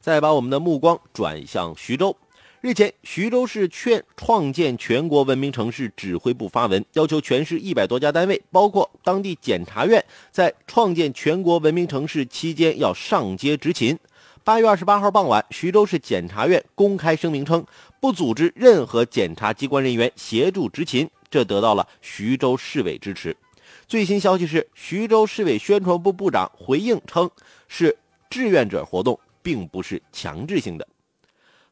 再把我们的目光转向徐州。日前，徐州市劝创建全国文明城市指挥部发文，要求全市一百多家单位，包括当地检察院，在创建全国文明城市期间要上街执勤。八月二十八号傍晚，徐州市检察院公开声明称，不组织任何检察机关人员协助执勤，这得到了徐州市委支持。最新消息是，徐州市委宣传部部长回应称，是志愿者活动，并不是强制性的。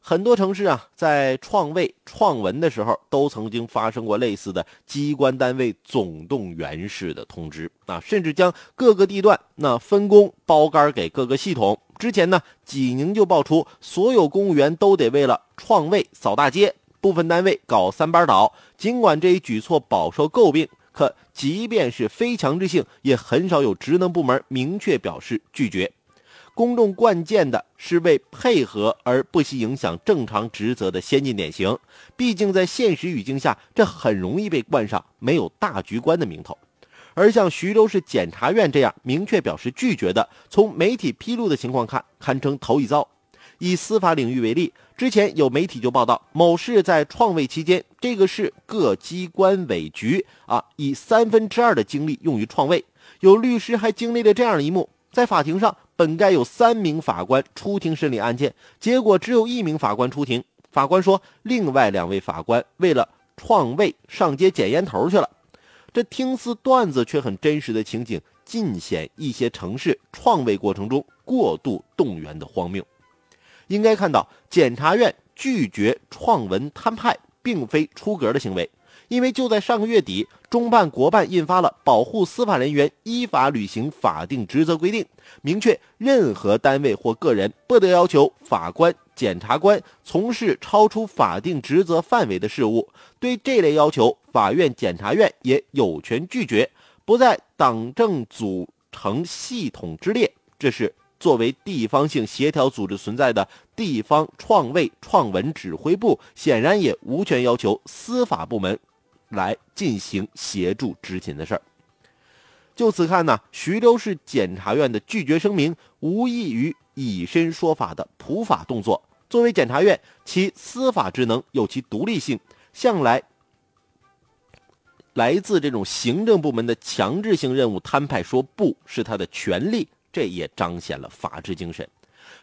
很多城市啊，在创卫、创文的时候，都曾经发生过类似的机关单位总动员式的通知啊，甚至将各个地段那分工包干给各个系统。之前呢，济宁就爆出所有公务员都得为了创卫扫大街，部分单位搞三班倒。尽管这一举措饱受诟病，可即便是非强制性，也很少有职能部门明确表示拒绝。公众惯见的是为配合而不惜影响正常职责的先进典型，毕竟在现实语境下，这很容易被冠上没有大局观的名头。而像徐州市检察院这样明确表示拒绝的，从媒体披露的情况看，堪称头一遭。以司法领域为例，之前有媒体就报道，某市在创卫期间，这个市各机关委局啊，以三分之二的精力用于创卫。有律师还经历了这样的一幕，在法庭上。本该有三名法官出庭审理案件，结果只有一名法官出庭。法官说，另外两位法官为了创卫上街捡烟头去了。这听似段子，却很真实的情景，尽显一些城市创卫过程中过度动员的荒谬。应该看到，检察院拒绝创文摊派，并非出格的行为。因为就在上个月底，中办国办印发了《保护司法人员依法履行法定职责规定》，明确任何单位或个人不得要求法官、检察官从事超出法定职责范围的事务。对这类要求，法院、检察院也有权拒绝，不在党政组成系统之列。这是作为地方性协调组织存在的地方创卫创文指挥部，显然也无权要求司法部门。来进行协助执勤的事儿。就此看呢，徐州市检察院的拒绝声明无异于以身说法的普法动作。作为检察院，其司法职能有其独立性，向来来自这种行政部门的强制性任务摊派说不是他的权利，这也彰显了法治精神。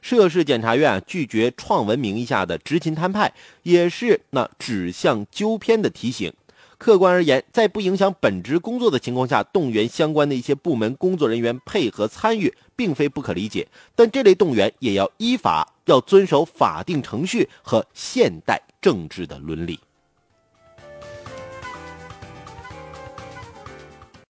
涉事检察院拒绝创文名义下的执勤摊派，也是那指向纠偏的提醒。客观而言，在不影响本职工作的情况下，动员相关的一些部门工作人员配合参与，并非不可理解。但这类动员也要依法，要遵守法定程序和现代政治的伦理。